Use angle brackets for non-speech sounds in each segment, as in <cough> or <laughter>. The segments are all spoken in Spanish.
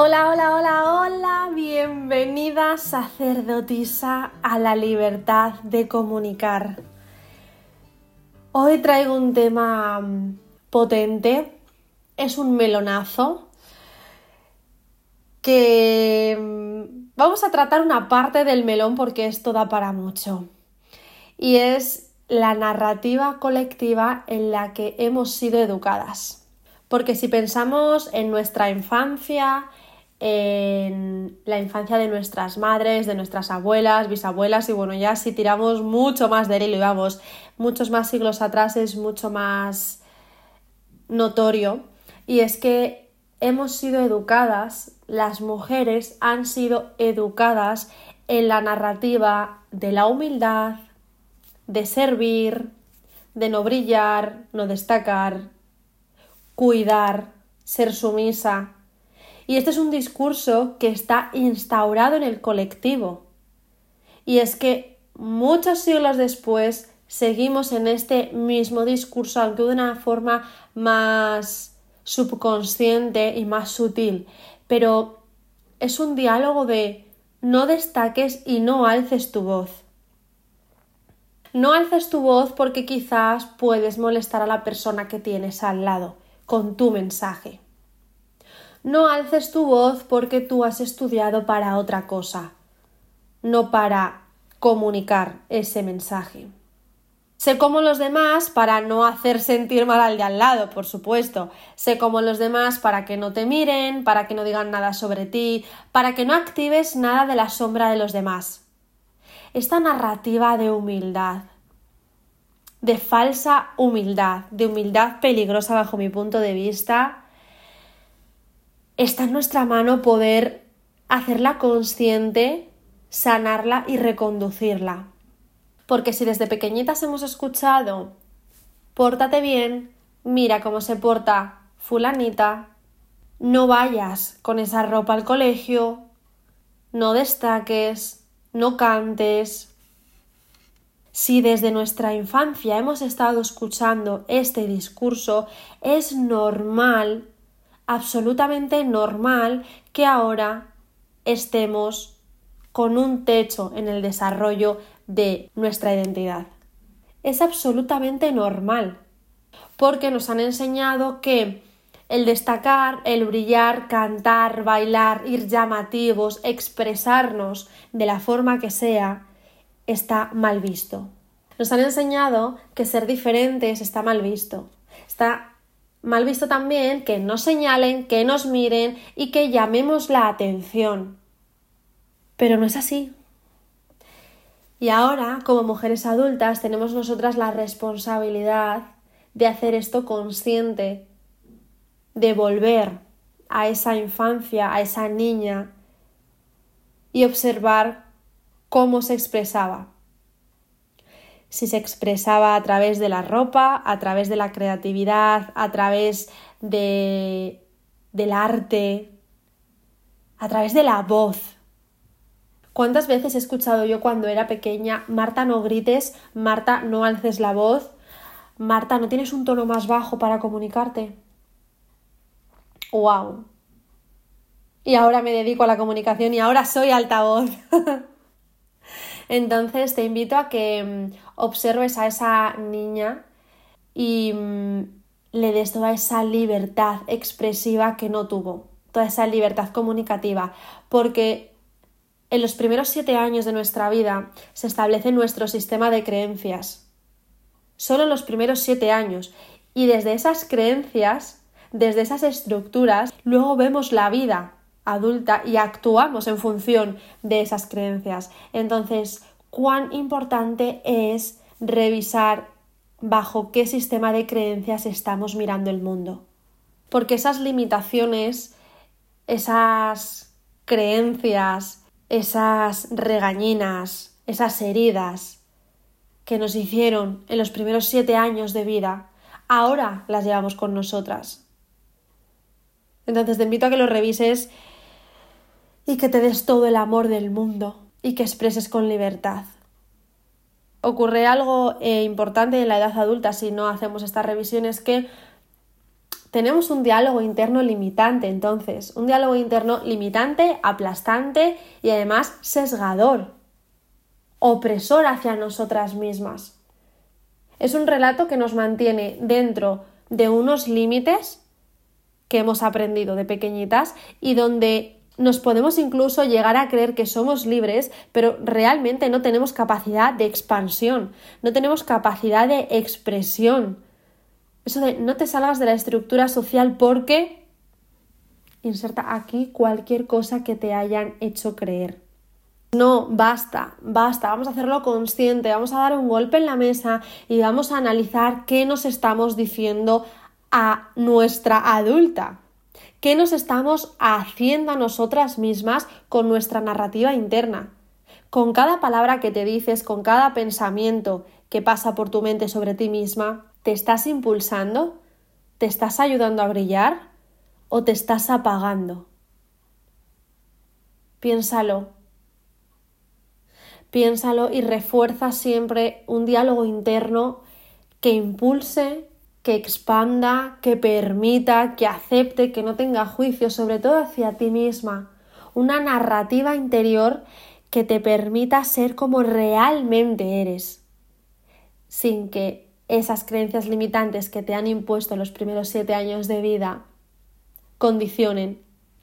Hola, hola, hola, hola, bienvenida sacerdotisa a la libertad de comunicar. Hoy traigo un tema mm, potente, es un melonazo que mm, vamos a tratar una parte del melón porque esto da para mucho y es la narrativa colectiva en la que hemos sido educadas. Porque si pensamos en nuestra infancia, en la infancia de nuestras madres, de nuestras abuelas, bisabuelas y bueno, ya si tiramos mucho más de él y vamos, muchos más siglos atrás es mucho más notorio. Y es que hemos sido educadas, las mujeres han sido educadas en la narrativa de la humildad, de servir, de no brillar, no destacar, cuidar, ser sumisa, y este es un discurso que está instaurado en el colectivo. Y es que muchos siglos después seguimos en este mismo discurso, aunque de una forma más subconsciente y más sutil. Pero es un diálogo de no destaques y no alces tu voz. No alces tu voz porque quizás puedes molestar a la persona que tienes al lado con tu mensaje. No alces tu voz porque tú has estudiado para otra cosa, no para comunicar ese mensaje. Sé como los demás para no hacer sentir mal al de al lado, por supuesto. Sé como los demás para que no te miren, para que no digan nada sobre ti, para que no actives nada de la sombra de los demás. Esta narrativa de humildad, de falsa humildad, de humildad peligrosa bajo mi punto de vista, está en nuestra mano poder hacerla consciente, sanarla y reconducirla. Porque si desde pequeñitas hemos escuchado, pórtate bien, mira cómo se porta fulanita, no vayas con esa ropa al colegio, no destaques, no cantes. Si desde nuestra infancia hemos estado escuchando este discurso, es normal absolutamente normal que ahora estemos con un techo en el desarrollo de nuestra identidad. Es absolutamente normal, porque nos han enseñado que el destacar, el brillar, cantar, bailar, ir llamativos, expresarnos de la forma que sea, está mal visto. Nos han enseñado que ser diferentes está mal visto. Está Mal visto también que nos señalen, que nos miren y que llamemos la atención. Pero no es así. Y ahora, como mujeres adultas, tenemos nosotras la responsabilidad de hacer esto consciente, de volver a esa infancia, a esa niña y observar cómo se expresaba si se expresaba a través de la ropa, a través de la creatividad, a través de, del arte, a través de la voz. ¿Cuántas veces he escuchado yo cuando era pequeña, Marta, no grites, Marta, no alces la voz, Marta, ¿no tienes un tono más bajo para comunicarte? ¡Wow! Y ahora me dedico a la comunicación y ahora soy altavoz. <laughs> Entonces te invito a que mm, observes a esa niña y mm, le des toda esa libertad expresiva que no tuvo, toda esa libertad comunicativa, porque en los primeros siete años de nuestra vida se establece nuestro sistema de creencias. Solo en los primeros siete años. Y desde esas creencias, desde esas estructuras, luego vemos la vida adulta y actuamos en función de esas creencias. Entonces, cuán importante es revisar bajo qué sistema de creencias estamos mirando el mundo. Porque esas limitaciones, esas creencias, esas regañinas, esas heridas que nos hicieron en los primeros siete años de vida, ahora las llevamos con nosotras. Entonces te invito a que lo revises y que te des todo el amor del mundo y que expreses con libertad. Ocurre algo eh, importante en la edad adulta si no hacemos esta revisión es que tenemos un diálogo interno limitante, entonces, un diálogo interno limitante, aplastante y además sesgador, opresor hacia nosotras mismas. Es un relato que nos mantiene dentro de unos límites que hemos aprendido de pequeñitas y donde nos podemos incluso llegar a creer que somos libres, pero realmente no tenemos capacidad de expansión, no tenemos capacidad de expresión. Eso de no te salgas de la estructura social porque inserta aquí cualquier cosa que te hayan hecho creer. No, basta, basta, vamos a hacerlo consciente, vamos a dar un golpe en la mesa y vamos a analizar qué nos estamos diciendo a nuestra adulta. ¿Qué nos estamos haciendo a nosotras mismas con nuestra narrativa interna? Con cada palabra que te dices, con cada pensamiento que pasa por tu mente sobre ti misma, ¿te estás impulsando? ¿Te estás ayudando a brillar? ¿O te estás apagando? Piénsalo. Piénsalo y refuerza siempre un diálogo interno que impulse, que expanda, que permita, que acepte, que no tenga juicio, sobre todo hacia ti misma. Una narrativa interior que te permita ser como realmente eres, sin que esas creencias limitantes que te han impuesto los primeros siete años de vida condicionen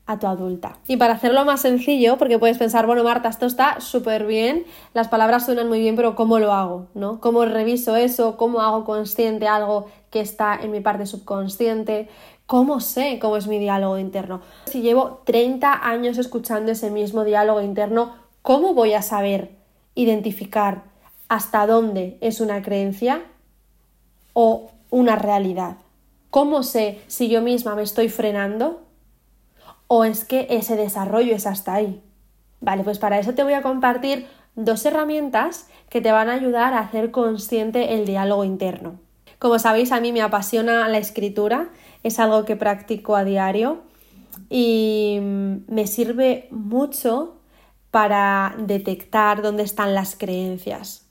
a tu adulta. Y para hacerlo más sencillo, porque puedes pensar, bueno, Marta, esto está súper bien, las palabras suenan muy bien, pero ¿cómo lo hago? ¿No? ¿Cómo reviso eso? ¿Cómo hago consciente algo que está en mi parte subconsciente? ¿Cómo sé cómo es mi diálogo interno? Si llevo 30 años escuchando ese mismo diálogo interno, ¿cómo voy a saber identificar hasta dónde es una creencia o una realidad? ¿Cómo sé si yo misma me estoy frenando o es que ese desarrollo es hasta ahí. Vale, pues para eso te voy a compartir dos herramientas que te van a ayudar a hacer consciente el diálogo interno. Como sabéis, a mí me apasiona la escritura, es algo que practico a diario y me sirve mucho para detectar dónde están las creencias,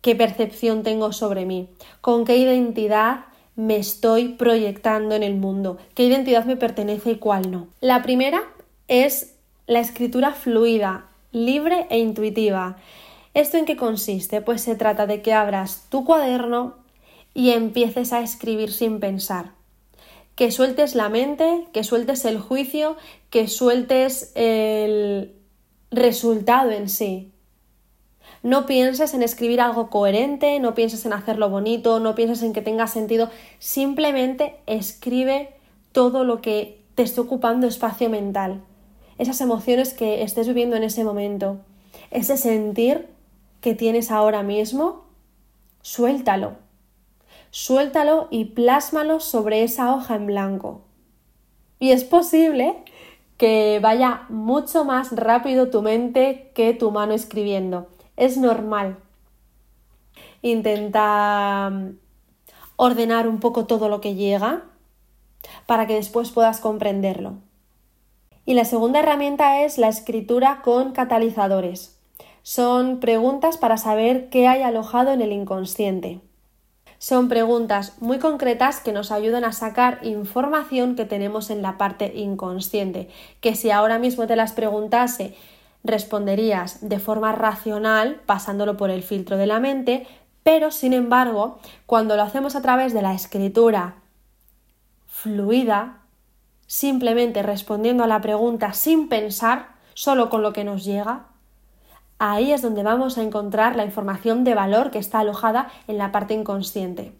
qué percepción tengo sobre mí, con qué identidad me estoy proyectando en el mundo, qué identidad me pertenece y cuál no. La primera es la escritura fluida, libre e intuitiva. ¿Esto en qué consiste? Pues se trata de que abras tu cuaderno y empieces a escribir sin pensar. Que sueltes la mente, que sueltes el juicio, que sueltes el resultado en sí. No pienses en escribir algo coherente, no pienses en hacerlo bonito, no pienses en que tenga sentido, simplemente escribe todo lo que te esté ocupando espacio mental, esas emociones que estés viviendo en ese momento, ese sentir que tienes ahora mismo, suéltalo. Suéltalo y plásmalo sobre esa hoja en blanco. Y es posible que vaya mucho más rápido tu mente que tu mano escribiendo es normal. Intenta ordenar un poco todo lo que llega para que después puedas comprenderlo. Y la segunda herramienta es la escritura con catalizadores. Son preguntas para saber qué hay alojado en el inconsciente. Son preguntas muy concretas que nos ayudan a sacar información que tenemos en la parte inconsciente, que si ahora mismo te las preguntase responderías de forma racional pasándolo por el filtro de la mente, pero sin embargo, cuando lo hacemos a través de la escritura fluida, simplemente respondiendo a la pregunta sin pensar, solo con lo que nos llega, ahí es donde vamos a encontrar la información de valor que está alojada en la parte inconsciente.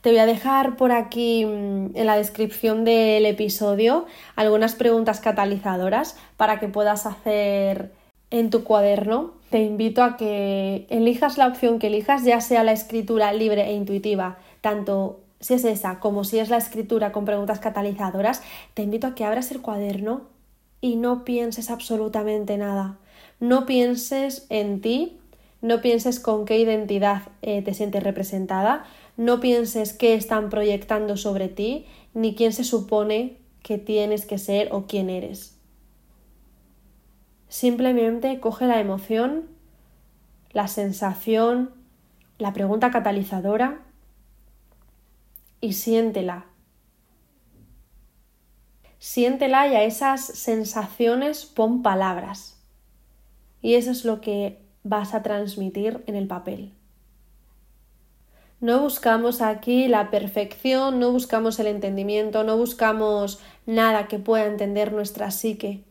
Te voy a dejar por aquí mm, en la descripción del episodio algunas preguntas catalizadoras para que puedas hacer en tu cuaderno. Te invito a que elijas la opción que elijas, ya sea la escritura libre e intuitiva, tanto si es esa como si es la escritura con preguntas catalizadoras. Te invito a que abras el cuaderno y no pienses absolutamente nada. No pienses en ti, no pienses con qué identidad eh, te sientes representada, no pienses qué están proyectando sobre ti, ni quién se supone que tienes que ser o quién eres. Simplemente coge la emoción, la sensación, la pregunta catalizadora, y siéntela. Siéntela y a esas sensaciones pon palabras. Y eso es lo que vas a transmitir en el papel. No buscamos aquí la perfección, no buscamos el entendimiento, no buscamos nada que pueda entender nuestra psique.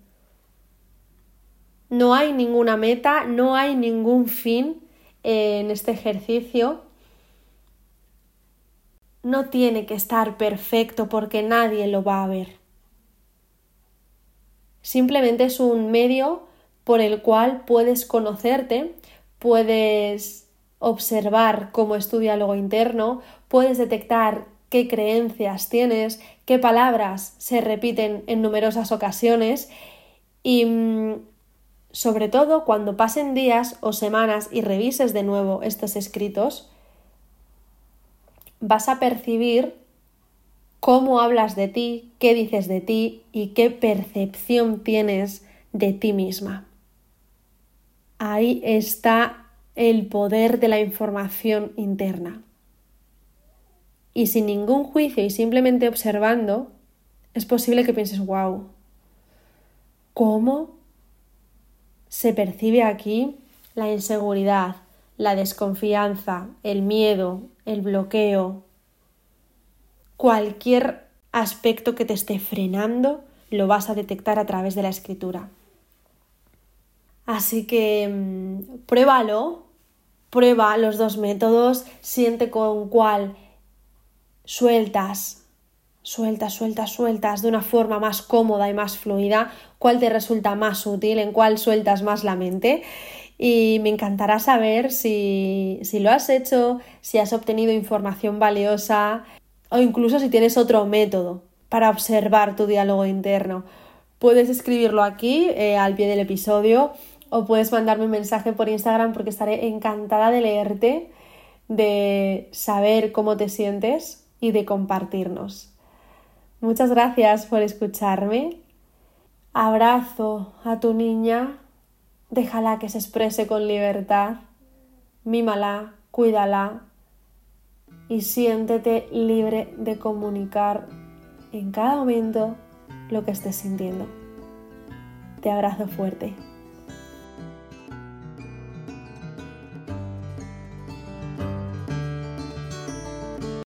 No hay ninguna meta, no hay ningún fin en este ejercicio. No tiene que estar perfecto porque nadie lo va a ver. Simplemente es un medio por el cual puedes conocerte, puedes observar cómo es tu diálogo interno, puedes detectar qué creencias tienes, qué palabras se repiten en numerosas ocasiones y mm, sobre todo cuando pasen días o semanas y revises de nuevo estos escritos, vas a percibir cómo hablas de ti, qué dices de ti y qué percepción tienes de ti misma. Ahí está el poder de la información interna. Y sin ningún juicio y simplemente observando, es posible que pienses, wow, ¿cómo se percibe aquí la inseguridad, la desconfianza, el miedo, el bloqueo? Cualquier aspecto que te esté frenando lo vas a detectar a través de la escritura. Así que mm, pruébalo, prueba los dos métodos, siente con cuál sueltas, sueltas, sueltas, sueltas de una forma más cómoda y más fluida, cuál te resulta más útil, en cuál sueltas más la mente. Y me encantará saber si, si lo has hecho, si has obtenido información valiosa o incluso si tienes otro método para observar tu diálogo interno. Puedes escribirlo aquí eh, al pie del episodio o puedes mandarme un mensaje por Instagram porque estaré encantada de leerte, de saber cómo te sientes y de compartirnos. Muchas gracias por escucharme. Abrazo a tu niña, déjala que se exprese con libertad, mímala, cuídala y siéntete libre de comunicar en cada momento lo que estés sintiendo. Te abrazo fuerte.